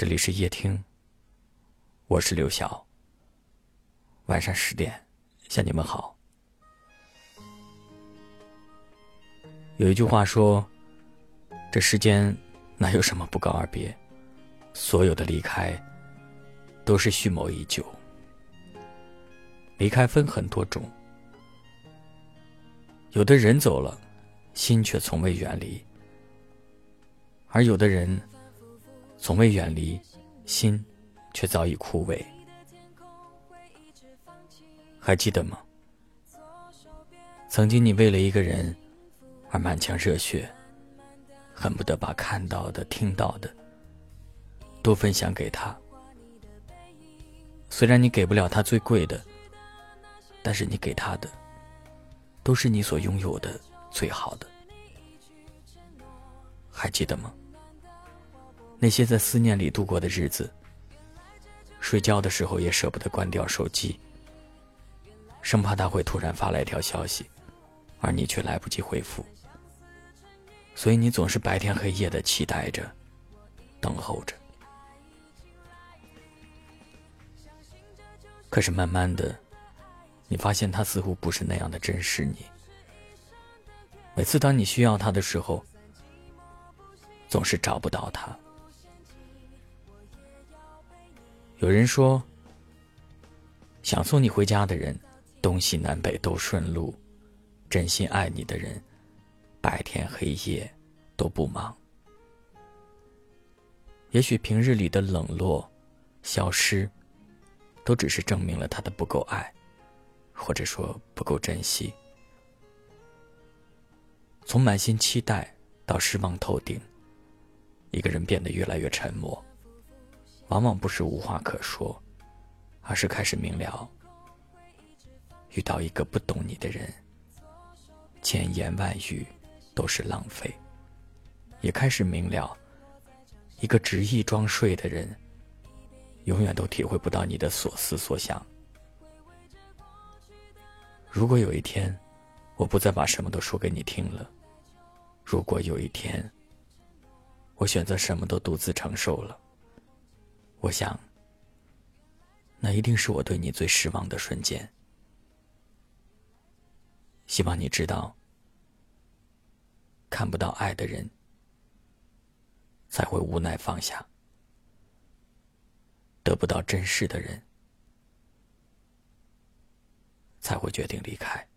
这里是夜听，我是刘晓。晚上十点，向你们好。有一句话说：“这世间哪有什么不告而别？所有的离开，都是蓄谋已久。离开分很多种，有的人走了，心却从未远离；而有的人。”从未远离，心却早已枯萎。还记得吗？曾经你为了一个人而满腔热血，恨不得把看到的、听到的都分享给他。虽然你给不了他最贵的，但是你给他的都是你所拥有的最好的。还记得吗？那些在思念里度过的日子，睡觉的时候也舍不得关掉手机，生怕他会突然发来一条消息，而你却来不及回复。所以你总是白天黑夜的期待着，等候着。可是慢慢的，你发现他似乎不是那样的珍视你。每次当你需要他的时候，总是找不到他。有人说，想送你回家的人，东西南北都顺路；真心爱你的人，白天黑夜都不忙。也许平日里的冷落、消失，都只是证明了他的不够爱，或者说不够珍惜。从满心期待到失望透顶，一个人变得越来越沉默。往往不是无话可说，而是开始明了，遇到一个不懂你的人，千言万语都是浪费；也开始明了，一个执意装睡的人，永远都体会不到你的所思所想。如果有一天，我不再把什么都说给你听了；如果有一天，我选择什么都独自承受了。我想，那一定是我对你最失望的瞬间。希望你知道，看不到爱的人，才会无奈放下；得不到珍视的人，才会决定离开。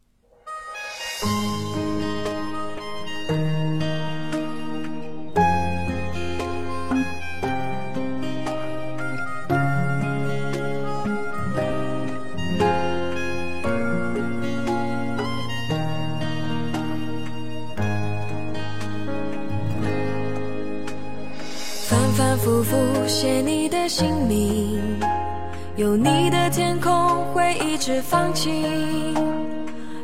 反复复写你的姓名，有你的天空会一直放晴。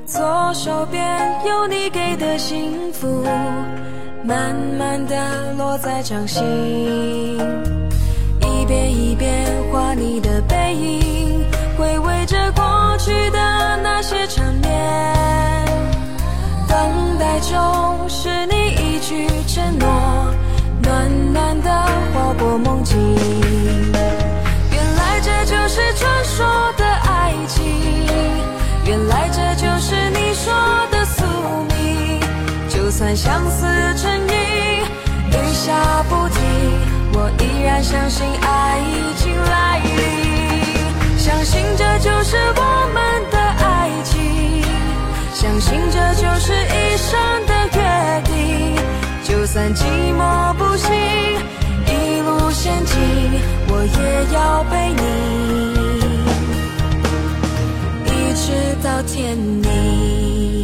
左手边有你给的幸福，慢慢的落在掌心。一遍一遍画你的背影，回味着过去的那些缠绵。等待中是你一句承诺。暖暖的划过梦境，原来这就是传说的爱情，原来这就是你说的宿命。就算相思成瘾，雨下不停，我依然相信爱已经来临，相信这就是我们的爱情，相信这就是一生的约就算寂寞不行，一路险境，我也要陪你，一直到天明。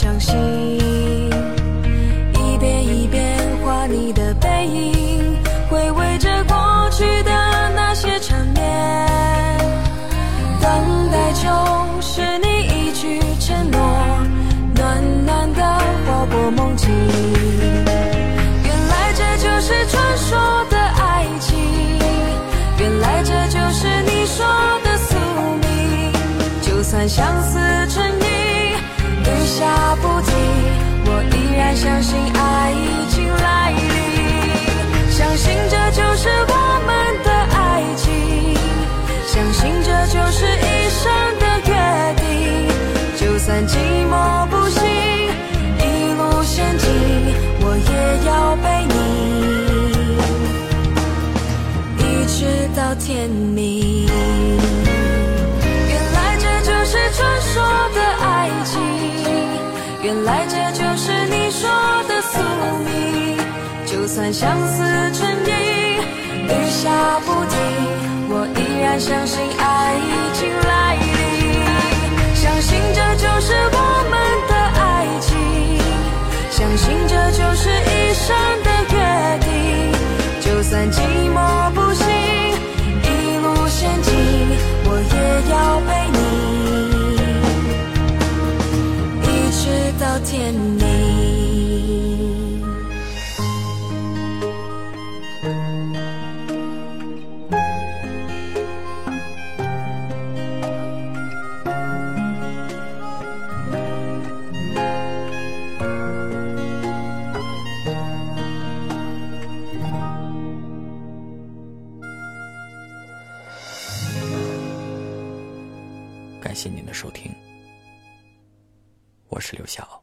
掌心一遍一遍画你的背影回味着过去的那些缠绵等待中是你一句承诺暖暖的划过梦境原来这就是传说的爱情原来这就是你说的宿命就算相思下不停，我依然相信爱已经来临，相信这就是我们的爱情，相信这就是一生的约定，就算寂寞不行，一路陷阱，我也要陪你。一直到天明。原来这就是你说的宿命，就算相思成雨，雨下不停，我依然相信爱已经来临。相信这。谢您的收听，我是刘晓。